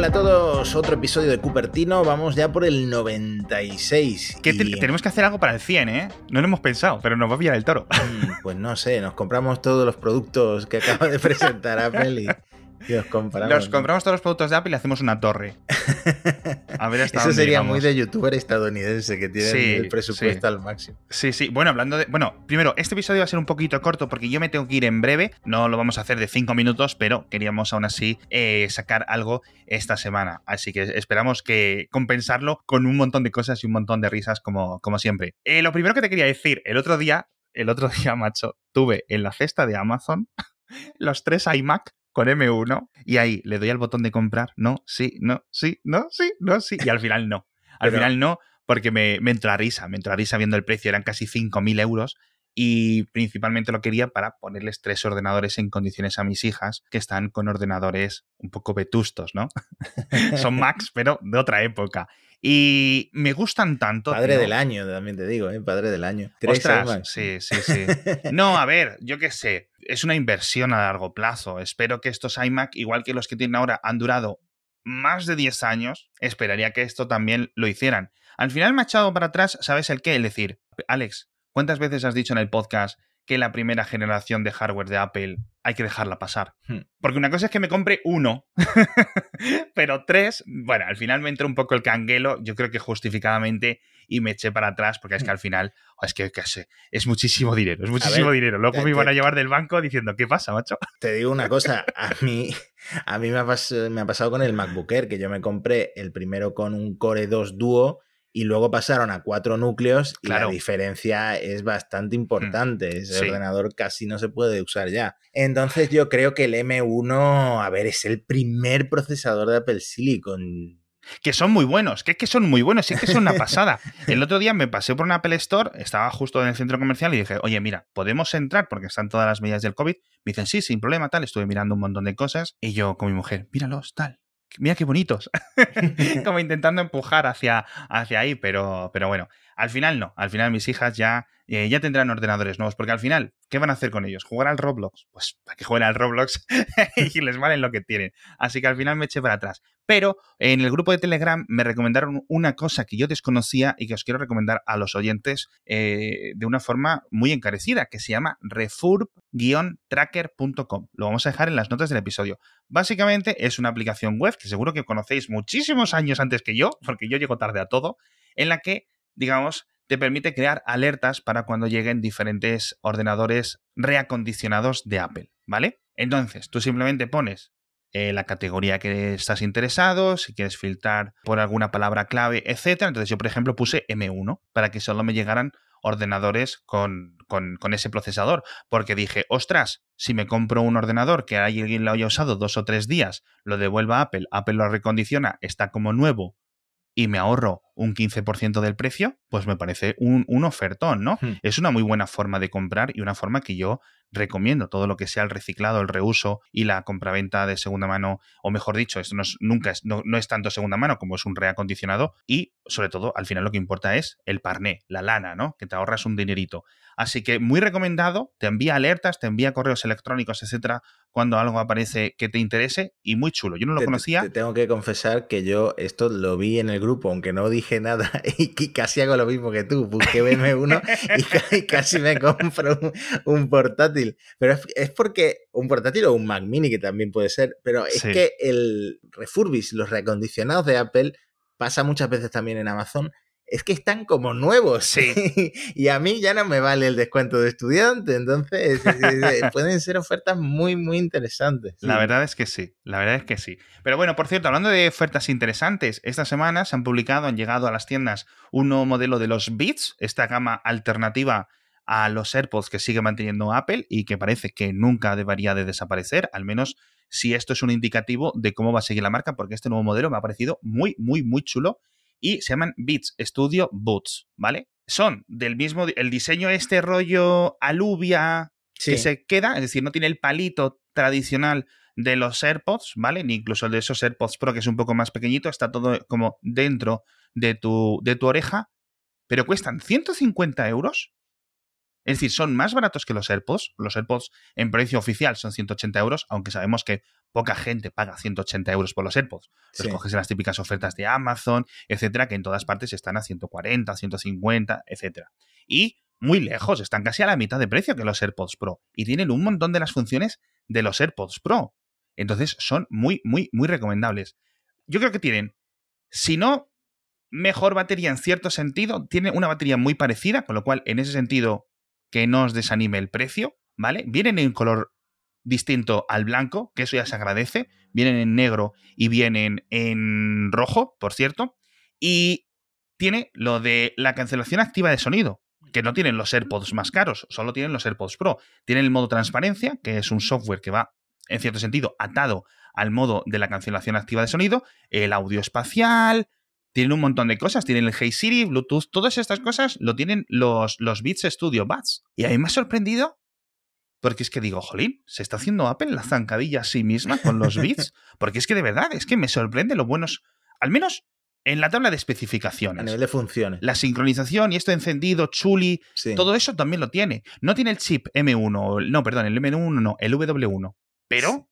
Hola a todos, otro episodio de Cupertino, vamos ya por el 96. Que tenemos que hacer algo para el 100, ¿eh? No lo hemos pensado, pero nos va a pillar el toro. Mm, pues no sé, nos compramos todos los productos que acaba de presentar Apple y, los compramos. Los compramos todos los productos de Apple y hacemos una torre. A ver hasta Eso sería muy de youtuber estadounidense que tiene el presupuesto al máximo. Sí, sí. Bueno, hablando de. Bueno, primero, este episodio va a ser un poquito corto porque yo me tengo que ir en breve. No lo vamos a hacer de cinco minutos, pero queríamos aún así eh, sacar algo esta semana. Así que esperamos que compensarlo con un montón de cosas y un montón de risas, como, como siempre. Eh, lo primero que te quería decir, el otro día, el otro día, macho, tuve en la cesta de Amazon los tres iMac con M1 y ahí le doy al botón de comprar, no, sí, no, sí, no, sí, no, sí, y al final no. Al final no, porque me, me entró a risa, me entró a risa viendo el precio, eran casi 5.000 euros y principalmente lo quería para ponerles tres ordenadores en condiciones a mis hijas que están con ordenadores un poco vetustos, ¿no? Son Macs, pero de otra época. Y me gustan tanto. Padre del año, también te digo, ¿eh? Padre del año. Ostras, sí, sí, sí. No, a ver, yo qué sé, es una inversión a largo plazo. Espero que estos iMac, igual que los que tienen ahora, han durado más de 10 años. Esperaría que esto también lo hicieran. Al final me ha echado para atrás, ¿sabes el qué? Es decir, Alex, ¿cuántas veces has dicho en el podcast que la primera generación de hardware de Apple hay que dejarla pasar. Hmm. Porque una cosa es que me compre uno, pero tres, bueno, al final me entró un poco el canguelo, yo creo que justificadamente, y me eché para atrás, porque es que hmm. al final, es que, es muchísimo dinero, es muchísimo dinero. Luego me iban a llevar del banco diciendo, ¿qué pasa, macho? Te digo una cosa, a mí, a mí me, ha me ha pasado con el MacBook Air, que yo me compré el primero con un Core 2 Duo y luego pasaron a cuatro núcleos y la diferencia es bastante mm, importante. Ese ordenador casi no se puede usar ya. Entonces yo creo que el M1, a ver, es el primer procesador de Apple Silicon. Que son muy buenos, que es que son muy buenos, es que son una pasada. El otro día me pasé por una Apple Store, estaba justo en el centro comercial y dije, oye, mira, ¿podemos entrar? Porque están todas las medidas del COVID. Me dicen, sí, sin problema, tal. Estuve mirando un montón de cosas y yo con mi mujer, míralos, tal mira qué bonitos. Como intentando empujar hacia, hacia ahí, pero, pero bueno, al final no. Al final mis hijas ya, eh, ya tendrán ordenadores nuevos, porque al final, ¿qué van a hacer con ellos? ¿Jugar al Roblox? Pues para que jueguen al Roblox y les valen lo que tienen. Así que al final me eché para atrás. Pero en el grupo de Telegram me recomendaron una cosa que yo desconocía y que os quiero recomendar a los oyentes eh, de una forma muy encarecida, que se llama refurb-tracker.com. Lo vamos a dejar en las notas del episodio. Básicamente es una aplicación web que seguro que conocéis muchísimos años antes que yo, porque yo llego tarde a todo, en la que, digamos, te permite crear alertas para cuando lleguen diferentes ordenadores reacondicionados de Apple, ¿vale? Entonces, tú simplemente pones eh, la categoría que estás interesado, si quieres filtrar por alguna palabra clave, etc. Entonces yo, por ejemplo, puse M1 para que solo me llegaran ordenadores con, con, ese procesador, porque dije, ostras, si me compro un ordenador que alguien lo haya usado dos o tres días, lo devuelva a Apple, Apple lo recondiciona, está como nuevo y me ahorro un 15% del precio, pues me parece un, un ofertón, ¿no? Hmm. Es una muy buena forma de comprar y una forma que yo recomiendo. Todo lo que sea el reciclado, el reuso y la compraventa de segunda mano, o mejor dicho, esto no es, nunca es, no, es tanto segunda mano como es un reacondicionado y sobre todo al final lo que importa es el parné, la lana, ¿no? Que te ahorras un dinerito. Así que muy recomendado, te envía alertas, te envía correos electrónicos, etcétera, cuando algo aparece que te interese y muy chulo. Yo no lo conocía. Te tengo que confesar que yo esto lo vi en el grupo, aunque no dije nada y casi hago lo mismo que tú. Busqué BM1 y casi me compro un, portátil. Pero es, porque un portátil o un Mac Mini que también puede ser, pero es que el refurbish, los reacondicionados de Apple, pasa muchas veces también en Amazon es que están como nuevos. Sí. y a mí ya no me vale el descuento de estudiante. Entonces, pueden ser ofertas muy, muy interesantes. La verdad es que sí. La verdad es que sí. Pero bueno, por cierto, hablando de ofertas interesantes, esta semana se han publicado, han llegado a las tiendas un nuevo modelo de los Beats, esta gama alternativa a los AirPods que sigue manteniendo Apple y que parece que nunca debería de desaparecer, al menos si esto es un indicativo de cómo va a seguir la marca, porque este nuevo modelo me ha parecido muy, muy, muy chulo y se llaman Beats Studio Boots, ¿vale? Son del mismo, el diseño este rollo aluvia que se queda, es decir, no tiene el palito tradicional de los AirPods, ¿vale? Ni incluso el de esos AirPods Pro, que es un poco más pequeñito, está todo como dentro de tu, de tu oreja, pero cuestan 150 euros. Es decir, son más baratos que los AirPods. Los AirPods en precio oficial son 180 euros, aunque sabemos que poca gente paga 180 euros por los AirPods. Los coges en las típicas ofertas de Amazon, etcétera, que en todas partes están a 140, 150, etcétera. Y muy lejos, están casi a la mitad de precio que los AirPods Pro. Y tienen un montón de las funciones de los AirPods Pro. Entonces son muy, muy, muy recomendables. Yo creo que tienen, si no mejor batería en cierto sentido, tiene una batería muy parecida, con lo cual en ese sentido que no os desanime el precio, ¿vale? Vienen en color distinto al blanco, que eso ya se agradece, vienen en negro y vienen en rojo, por cierto, y tiene lo de la cancelación activa de sonido, que no tienen los AirPods más caros, solo tienen los AirPods Pro. Tienen el modo transparencia, que es un software que va, en cierto sentido, atado al modo de la cancelación activa de sonido, el audio espacial, tienen un montón de cosas. Tienen el Hey Siri, Bluetooth, todas estas cosas lo tienen los, los Beats Studio Buds. Y a mí me ha sorprendido porque es que digo, jolín, se está haciendo Apple la zancadilla a sí misma con los Beats. Porque es que de verdad, es que me sorprende lo buenos. Al menos en la tabla de especificaciones. A nivel de funciones. La sincronización y esto encendido, chuli, todo eso también lo tiene. No tiene el chip M1, no, perdón, el M1 no, el W1. Pero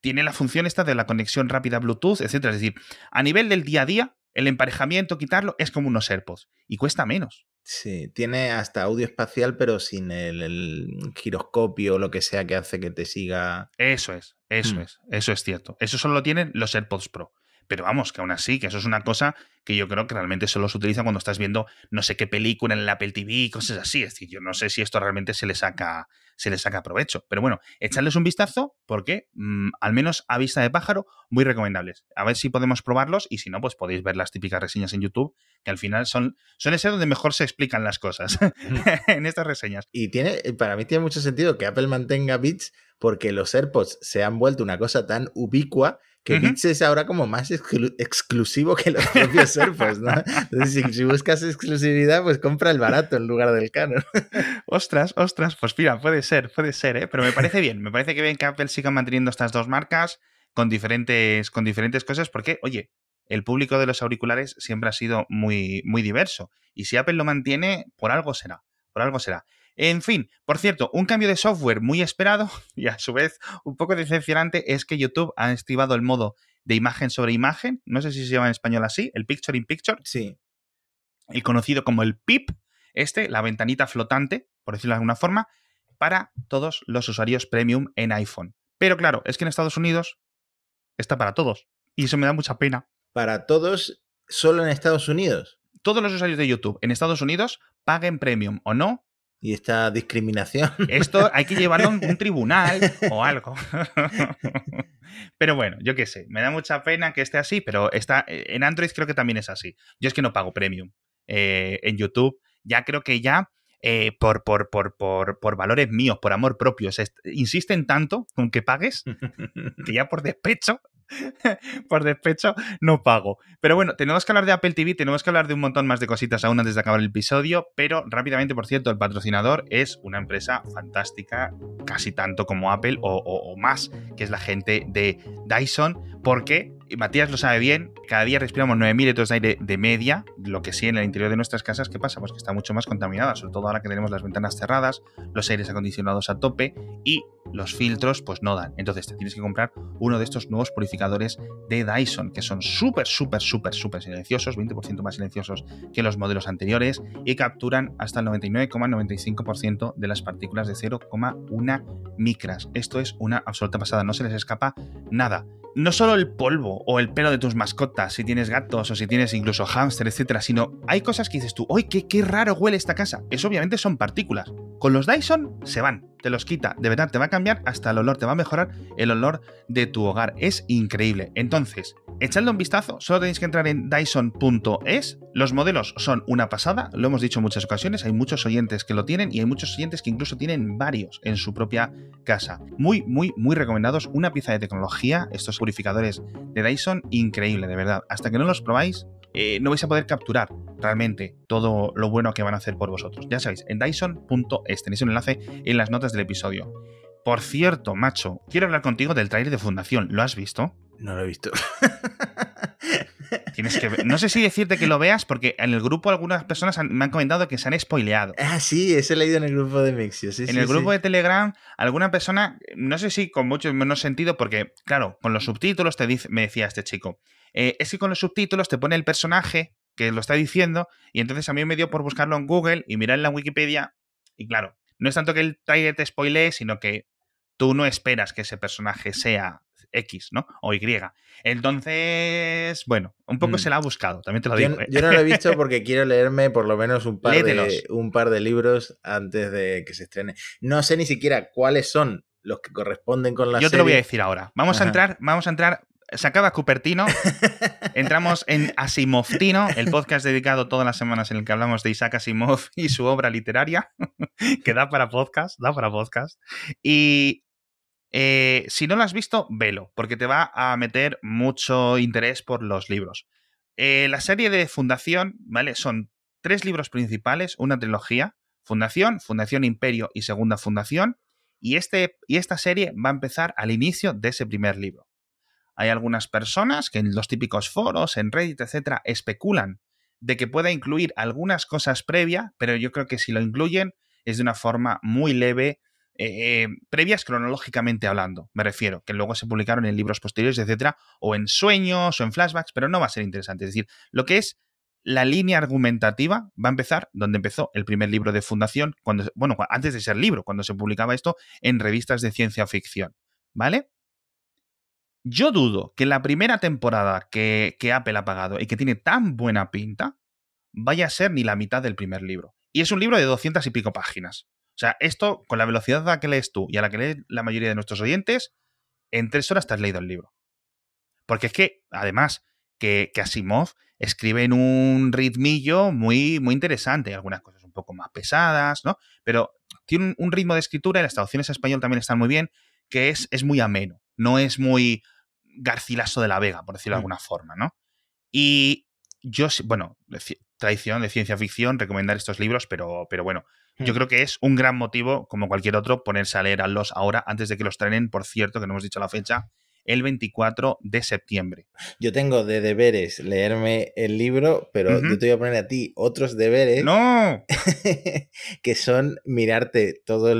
tiene la función esta de la conexión rápida Bluetooth, etc. Es decir, a nivel del día a día, el emparejamiento, quitarlo, es como unos AirPods. Y cuesta menos. Sí, tiene hasta audio espacial, pero sin el, giroscopio o lo que sea que hace que te siga. Eso es, eso hmm. es, eso es cierto. Eso solo lo tienen los AirPods Pro. Pero vamos, que aún así, que eso es una cosa que yo creo que realmente solo se utiliza cuando estás viendo no sé qué película en el Apple TV, cosas así. Es decir, yo no sé si esto realmente se le saca, se le saca provecho. Pero bueno, echarles un vistazo porque, mm, al menos a vista de pájaro, muy recomendables. A ver si podemos probarlos y si no, pues podéis ver las típicas reseñas en YouTube, que al final son, son ese donde mejor se explican las cosas en estas reseñas. Y tiene, para mí tiene mucho sentido que Apple mantenga bits porque los AirPods se han vuelto una cosa tan ubicua que Beats es ahora como más exclusivo que los propios AirPods, ¿no? Entonces, si, buscas exclusividad, pues compra el barato en lugar del caro. ostras, ostras, pues mira, puede ser, puede ser, ¿eh? Pero me parece bien, me parece que bien que Apple siga manteniendo estas dos marcas con diferentes, con diferentes cosas, porque, oye, el público de los auriculares siempre ha sido muy, muy diverso. Y si Apple lo mantiene, por algo será, por algo será. En fin, por cierto, un cambio de software muy esperado y a su vez un poco decepcionante es que YouTube ha activado el modo de imagen sobre imagen, no sé si se llama en español así, el Picture in Picture. Sí. El conocido como el PIP, este, la ventanita flotante, por decirlo de alguna forma, para todos los usuarios premium en iPhone. Pero claro, es que en Estados Unidos está para todos. Y eso me da mucha pena. Para todos, solo en Estados Unidos. Todos los usuarios de YouTube en Estados Unidos paguen premium o no, y esta discriminación. Esto hay que llevarlo a un tribunal o algo. Pero bueno, yo qué sé, me da mucha pena que esté así, pero está, en Android creo que también es así. Yo es que no pago premium eh, en YouTube. Ya creo que ya eh, por, por, por, por, valores míos, por amor propio, insisten tanto con que pagues que ya por despecho por despecho, no pago. Pero bueno, tenemos que hablar de Apple TV, tenemos que hablar de un montón más de cositas aún antes de acabar el episodio, pero rápidamente, por cierto, el patrocinador es una empresa fantástica, casi tanto como Apple o, más, que es la gente de Dyson, porque Matías lo sabe bien, cada día respiramos 9.000 litros de aire de media, lo que sí en el interior de nuestras casas, ¿qué pasa? Pues que está mucho más contaminada, sobre todo ahora que tenemos las ventanas cerradas, los aires acondicionados a tope y los filtros pues no dan. Entonces te tienes que comprar uno de estos nuevos purificadores de Dyson, que son súper, súper, súper, súper silenciosos, 20% más silenciosos que los modelos anteriores y capturan hasta el 99,95% de las partículas de 0,1 micras. Esto es una absoluta pasada, no se les escapa nada. No solo el polvo o el pelo de tus mascotas, si tienes gatos o si tienes incluso hámster, etcétera, sino hay cosas que dices tú, ¡ay, qué, qué raro huele esta casa! Eso obviamente son partículas. Con los Dyson se van, te los quita, de verdad te va a cambiar hasta el olor, te va a mejorar el olor de tu hogar. Es increíble. Entonces, echadle un vistazo, solo tenéis que entrar en dyson.es. Los modelos son una pasada, lo hemos dicho en muchas ocasiones, hay muchos oyentes que lo tienen y hay muchos oyentes que incluso tienen varios en su propia casa. Muy, muy, muy recomendados. Una pieza de tecnología, estos purificadores de Dyson, increíble, de verdad. Hasta que no los probáis, eh, no vais a poder capturar realmente todo lo bueno que van a hacer por vosotros. Ya sabéis, en Dyson.es tenéis un enlace en las notas del episodio. Por cierto, macho, quiero hablar contigo del trailer de Fundación. ¿Lo has visto? No lo he visto. Tienes que ver. No sé si decirte que lo veas, porque en el grupo algunas personas me han comentado que se han spoileado. Ah, sí, ese he leído en el grupo de Mixio. en el grupo de Telegram, alguna persona, no sé si con mucho menos sentido, porque, claro, con los subtítulos te dice, me decía este chico. Eh, es que con los subtítulos te pone el personaje que lo está diciendo, y entonces a mí me dio por buscarlo en Google y mirar en la Wikipedia. Y claro, no es tanto que el trailer te spoilee, sino que tú no esperas que ese personaje sea X, ¿no? O Y. Entonces, bueno, un poco mm. se la ha buscado, también te lo digo. ¿eh? Yo, no lo he visto porque quiero leerme por lo menos un par, de, un par de libros antes de que se estrene. No sé ni siquiera cuáles son los que corresponden con la serie. Yo te lo voy a decir ahora. Vamos a entrar, vamos a entrar. Se acaba Cupertino, entramos en Asimoftino, el podcast dedicado todas las semanas en el que hablamos de Isaac Asimov y su obra literaria, que da para podcast, da para podcast. Y eh, si no lo has visto, velo, porque te va a meter mucho interés por los libros. Eh, la serie de Fundación, ¿vale? Son tres libros principales, una trilogía, Fundación, Fundación Imperio y Segunda Fundación, y, este, y esta serie va a empezar al inicio de ese primer libro. Hay algunas personas que en los típicos foros, en Reddit, etcétera, especulan de que pueda incluir algunas cosas previas, pero yo creo que si lo incluyen es de una forma muy leve eh, previas cronológicamente hablando, me refiero, que luego se publicaron en libros posteriores, etcétera, o en sueños o en flashbacks, pero no va a ser interesante. Es decir, lo que es la línea argumentativa va a empezar donde empezó el primer libro de Fundación, cuando, bueno, antes de ser libro, cuando se publicaba esto en revistas de ciencia ficción, ¿vale? Yo dudo que la primera temporada que, que Apple ha pagado y que tiene tan buena pinta vaya a ser ni la mitad del primer libro. Y es un libro de doscientas y pico páginas. O sea, esto, con la velocidad a la que lees tú y a la que lee la mayoría de nuestros oyentes, en tres horas te has leído el libro. Porque es que, además, que, Asimov escribe en un ritmillo muy, muy interesante, algunas cosas un poco más pesadas, ¿no? Pero tiene un, ritmo de escritura, y las traducciones a español también están muy bien, que es, es muy ameno, no es muy Garcilaso de la Vega, por decirlo de mm. alguna forma, ¿no? Y yo, bueno, tradición de ciencia ficción, recomendar estos libros, pero, pero bueno, yo hmm. creo que es un gran motivo, como cualquier otro, ponerse a leer a los ahora, antes de que los trenen, por cierto, que no hemos dicho la fecha, el 24 de septiembre. Yo tengo de deberes leerme el libro, pero yo te voy a poner a ti otros deberes. ¡No! que son mirarte todas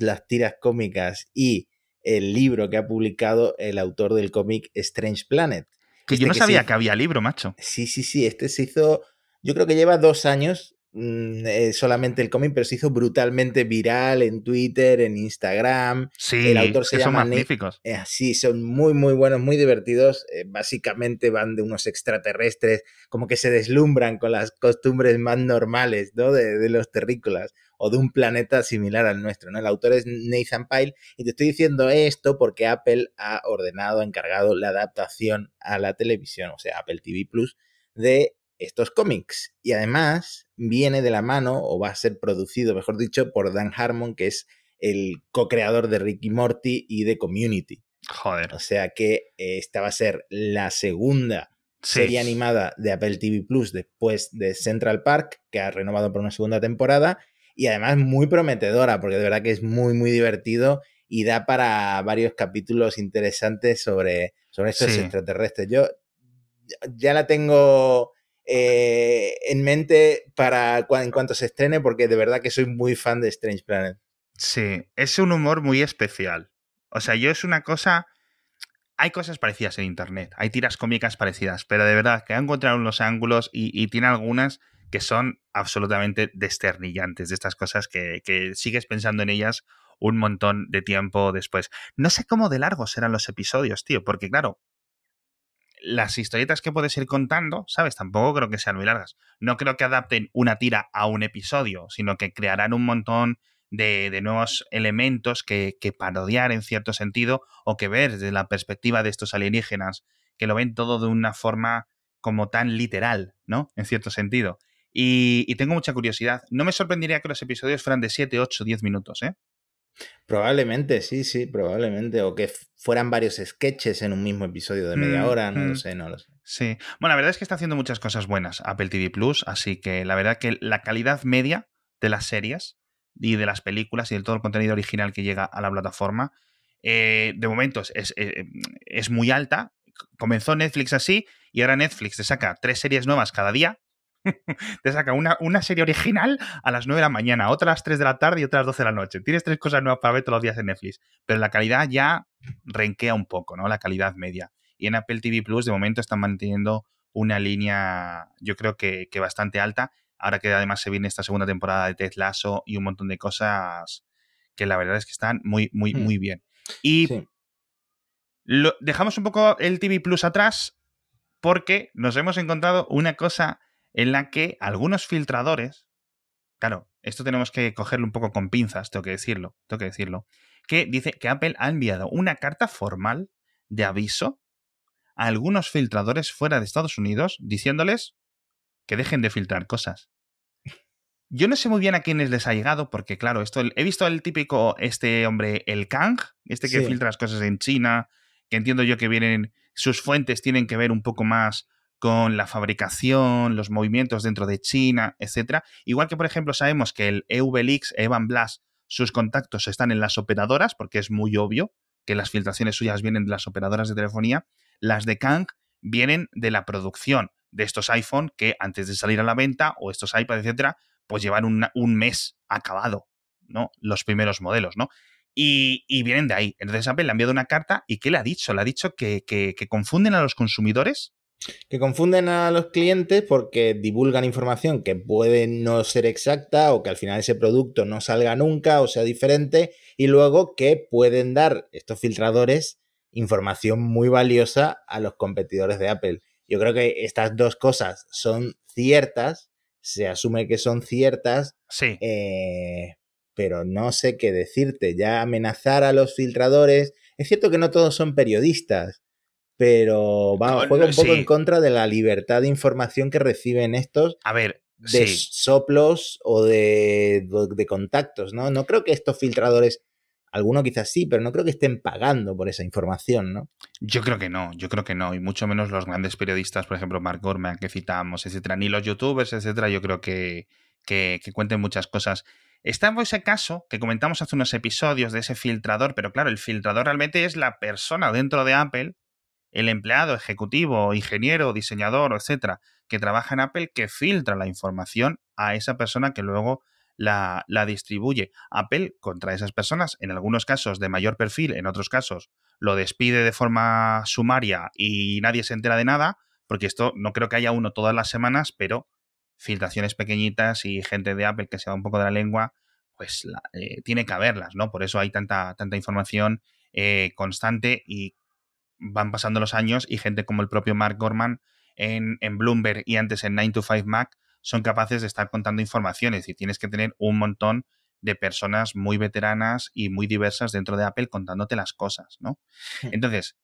las tiras cómicas y el libro que ha publicado el autor del cómic Strange Planet. Que yo este no sabía que había libro, macho. Sí, sí, sí. Este se hizo. Yo creo que lleva dos años Mm, eh, solamente el cómic, pero se hizo brutalmente viral en Twitter, en Instagram. Sí, el autor se llama son magníficos. Eh, sí, son muy, muy buenos, muy divertidos. Eh, básicamente van de unos extraterrestres, como que se deslumbran con las costumbres más normales ¿no? de, los terrícolas o de un planeta similar al nuestro. ¿no? El autor es Nathan Pyle y te estoy diciendo esto porque Apple ha ordenado, encargado la adaptación a la televisión, o sea, Apple TV Plus, de estos cómics. Y además viene de la mano, o va a ser producido, mejor dicho, por Dan Harmon, que es el co-creador de Ricky Morty y de Community. Joder. O sea que eh, esta va a ser la segunda serie animada de Apple TV Plus después de Central Park, que ha renovado por una segunda temporada. Y además muy prometedora, porque de verdad que es muy, muy divertido y da para varios capítulos interesantes sobre, sobre estos extraterrestres. Yo ya la tengo eh, en mente para en cuanto se estrene, porque de verdad que soy muy fan de Strange Planet. Sí, es un humor muy especial. O sea, yo es una cosa. Hay cosas parecidas en internet, hay tiras cómicas parecidas, pero de verdad que han encontrado los ángulos y, tiene algunas que son absolutamente desternillantes de estas cosas que, que sigues pensando en ellas un montón de tiempo después. No sé cómo de largos serán los episodios, tío, porque claro, las historietas que puedes ir contando, ¿sabes? Tampoco creo que sean muy largas. No creo que adapten una tira a un episodio, sino que crearán un montón de, nuevos elementos que, que, parodiar en cierto sentido o que ver desde la perspectiva de estos alienígenas, que lo ven todo de una forma como tan literal, ¿no? En cierto sentido. Y, y tengo mucha curiosidad. No me sorprendería que los episodios fueran de 7, 8, 10 minutos, ¿eh? Probablemente, sí, sí, probablemente. O que fueran varios sketches en un mismo episodio de media mm, hora, no lo mm. sé, no lo sé. Sí. Bueno, la verdad es que está haciendo muchas cosas buenas Apple TV Plus, así que la verdad que la calidad media de las series y de las películas y de todo el contenido original que llega a la plataforma, eh, de momento es, es, eh, es muy alta. Comenzó Netflix así y ahora Netflix te saca tres series nuevas cada día, te saca una, una, serie original a las 9 de la mañana, otra a las 3 de la tarde y otra a las 12 de la noche. Tienes tres cosas nuevas para ver todos los días en Netflix, pero la calidad ya renquea un poco, ¿no? La calidad media. Y en Apple TV Plus de momento están manteniendo una línea, yo creo que, bastante alta. Ahora que además se viene esta segunda temporada de Ted Lasso y un montón de cosas que la verdad es que están muy, muy, hmm. muy bien. Y lo, dejamos un poco el TV Plus atrás porque nos hemos encontrado una cosa en la que algunos filtradores, claro, esto tenemos que cogerlo un poco con pinzas, tengo que decirlo, tengo que decirlo, que dice que Apple ha enviado una carta formal de aviso a algunos filtradores fuera de Estados Unidos diciéndoles que dejen de filtrar cosas. Yo no sé muy bien a quiénes les ha llegado, porque claro, esto he visto el típico, este hombre, el Kang, este que filtra las cosas en China, que entiendo yo que vienen, sus fuentes tienen que ver un poco más con la fabricación, los movimientos dentro de China, etc. Igual que, por ejemplo, sabemos que el EVLX, Evan Blas, sus contactos están en las operadoras, porque es muy obvio que las filtraciones suyas vienen de las operadoras de telefonía, las de Kang vienen de la producción de estos iPhone que antes de salir a la venta, o estos iPad, etcétera, pues llevan un mes acabado, ¿no? Los primeros modelos, ¿no? Y, vienen de ahí. Entonces Apple le ha enviado una carta y ¿qué le ha dicho? Le ha dicho que confunden a los consumidores que confunden a los clientes porque divulgan información que puede no ser exacta o que al final ese producto no salga nunca o sea diferente y luego que pueden dar estos filtradores información muy valiosa a los competidores de Apple. Yo creo que estas dos cosas son ciertas, se asume que son ciertas, sí. Eh, pero no sé qué decirte. Ya amenazar a los filtradores. Es cierto que no todos son periodistas, pero va, juega un poco en contra de la libertad de información que reciben estos. A ver, de soplos o de, de, contactos, ¿no? No creo que estos filtradores, alguno quizás sí, pero no creo que estén pagando por esa información, ¿no? Yo creo que no, yo creo que no, y mucho menos los grandes periodistas, por ejemplo, Mark Gorman, que citamos, etcétera, ni los youtubers, etcétera, yo creo que, que, que cuenten muchas cosas. Está en ese caso que comentamos hace unos episodios de ese filtrador, pero claro, el filtrador realmente es la persona dentro de Apple el empleado, ejecutivo, ingeniero, diseñador, etcétera, que trabaja en Apple, que filtra la información a esa persona que luego la, la, distribuye. Apple contra esas personas, en algunos casos de mayor perfil, en otros casos lo despide de forma sumaria y nadie se entera de nada, porque esto no creo que haya uno todas las semanas, pero filtraciones pequeñitas y gente de Apple que se va un poco de la lengua, pues eh, tiene que haberlas, ¿no? Por eso hay tanta, tanta información eh, constante y van pasando los años y gente como el propio Mark Gorman en, Bloomberg y antes en 9 to 5 Mac son capaces de estar contando informaciones y tienes que tener un montón de personas muy veteranas y muy diversas dentro de Apple contándote las cosas, ¿no? Hmm. Entonces,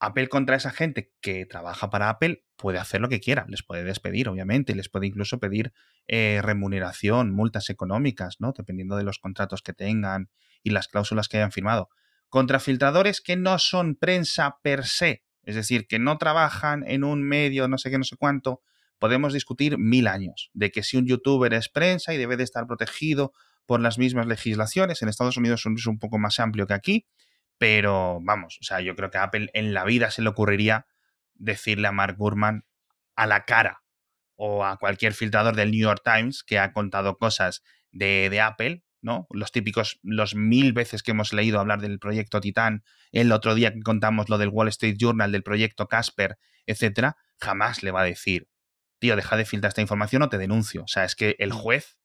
Apple contra esa gente que trabaja para Apple puede hacer lo que quiera, les puede despedir, obviamente, les puede incluso pedir eh, remuneración, multas económicas, ¿no? Dependiendo de los contratos que tengan y las cláusulas que hayan firmado contra filtradores que no son prensa per se, es decir, que no trabajan en un medio, no sé qué, no sé cuánto, podemos discutir mil años de que si un youtuber es prensa y debe de estar protegido por las mismas legislaciones, en Estados Unidos es un poco más amplio que aquí, pero vamos, o sea, yo creo que a Apple en la vida se le ocurriría decirle a Mark Gurman a la cara o a cualquier filtrador del New York Times que ha contado cosas de, de Apple ¿no? Los típicos, los mil veces que hemos leído hablar del proyecto Titán, el otro día que contamos lo del Wall Street Journal, del proyecto Casper, etcétera, jamás le va a decir, tío, deja de filtrar esta información o te denuncio. O sea, es que el mm. juez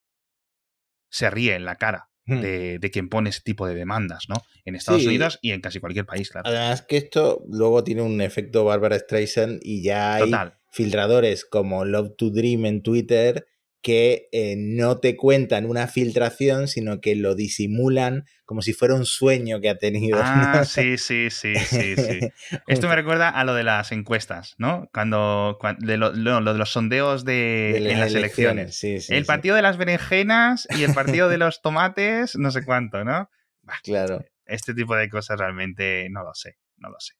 se ríe en la cara mm. de, quien pone ese tipo de demandas, ¿no? En Estados Unidos y en casi cualquier país, claro. Además que esto luego tiene un efecto Barbara Streisand y ya hay filtradores como Love to Dream en Twitter que eh, no te cuentan una filtración, sino que lo disimulan como si fuera un sueño que ha tenido. Ah, sí, sí, sí, sí, sí. Esto me recuerda a lo de las encuestas, ¿no? Cuando, de lo, de los sondeos de, en las elecciones. el partido de las berenjenas y el partido de los tomates, no sé cuánto, ¿no? claro. Este tipo de cosas realmente no lo sé, no lo sé.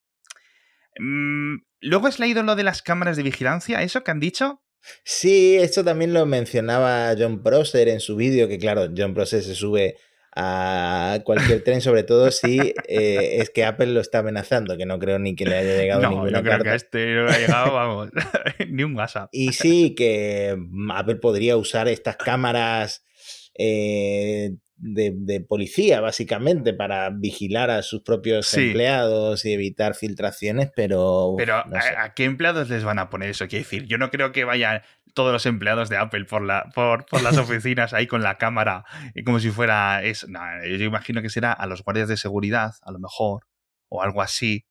Mm, luego has leído lo de las cámaras de vigilancia, eso que han dicho. Sí, esto también lo mencionaba John Prosser en su vídeo, que claro, John Prosser se sube a cualquier tren, sobre todo si eh, es que Apple lo está amenazando, que no creo ni que le haya llegado no, ninguna yo creo carta. que a este no le ha llegado, vamos, ni un WhatsApp. Y sí, que Apple podría usar estas cámaras eh, de, de, policía, básicamente, para vigilar a sus propios Sí. empleados y evitar filtraciones, pero... Pero no sé. ¿a, a qué empleados les van a poner eso? Quiero decir, yo no creo que vayan todos los empleados de Apple por, la, por, por las oficinas ahí con la cámara y como si fuera eso. No, yo imagino que será a los guardias de seguridad, a lo mejor, o algo así.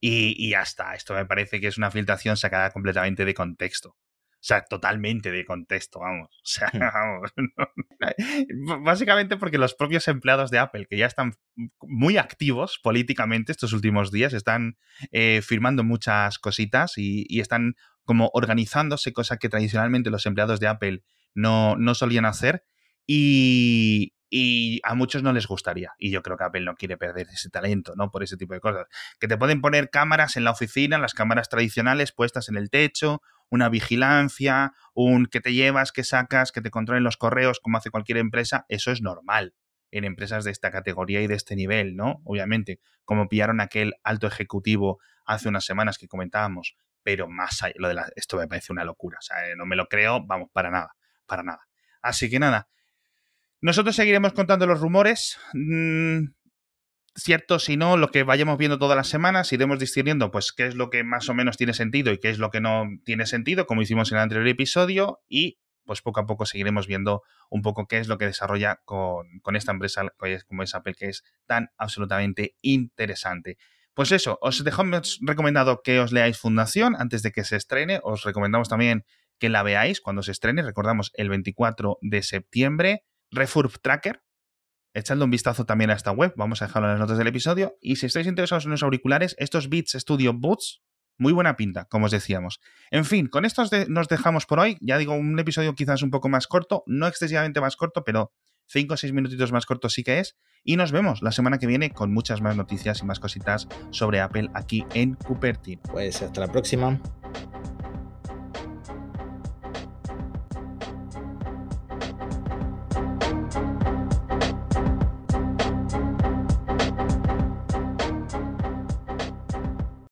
Y, y ya está. Esto me parece que es una filtración sacada completamente de contexto. O sea, totalmente de contexto, vamos. O sea, Hmm. vamos. no. Básicamente porque los propios empleados de Apple, que ya están muy activos políticamente estos últimos días, están eh, firmando muchas cositas y, y, están como organizándose, cosa que tradicionalmente los empleados de Apple no, no solían hacer. Y, y, a muchos no les gustaría. Y yo creo que Apple no quiere perder ese talento, ¿no? Por ese tipo de cosas. Que te pueden poner cámaras en la oficina, las cámaras tradicionales puestas en el techo, una vigilancia, un que te llevas, que sacas, que te controlen los correos, como hace cualquier empresa, eso es normal en empresas de esta categoría y de este nivel, ¿no? Obviamente, como pillaron aquel alto ejecutivo hace unas semanas que comentábamos, pero más allá, lo de la, esto me parece una locura, o sea, no me lo creo, vamos, para nada, para nada. Así que nada, nosotros seguiremos contando los rumores. Mm, cierto, si no, lo que vayamos viendo todas las semanas, iremos discerniendo pues qué es lo que más o menos tiene sentido y qué es lo que no tiene sentido, como hicimos en el anterior episodio, y pues poco a poco seguiremos viendo un poco qué es lo que desarrolla con, con esta empresa como es Apple, que es tan absolutamente interesante. Pues eso, os dejamos recomendado que os leáis Fundación antes de que se estrene. Os recomendamos también que la veáis cuando se estrene. Recordamos el 24 de septiembre. Refurb Tracker. Echadle un vistazo también a esta web. Vamos a dejarlo en las notas del episodio. Y si estáis interesados en los auriculares, estos Beats Studio Boots, muy buena pinta, como os decíamos. En fin, con esto nos dejamos por hoy. Ya digo, un episodio quizás un poco más corto, no excesivamente más corto, pero 5 o 6 minutitos más cortos sí que es. Y nos vemos la semana que viene con muchas más noticias y más cositas sobre Apple aquí en Cupertino. Pues hasta la próxima.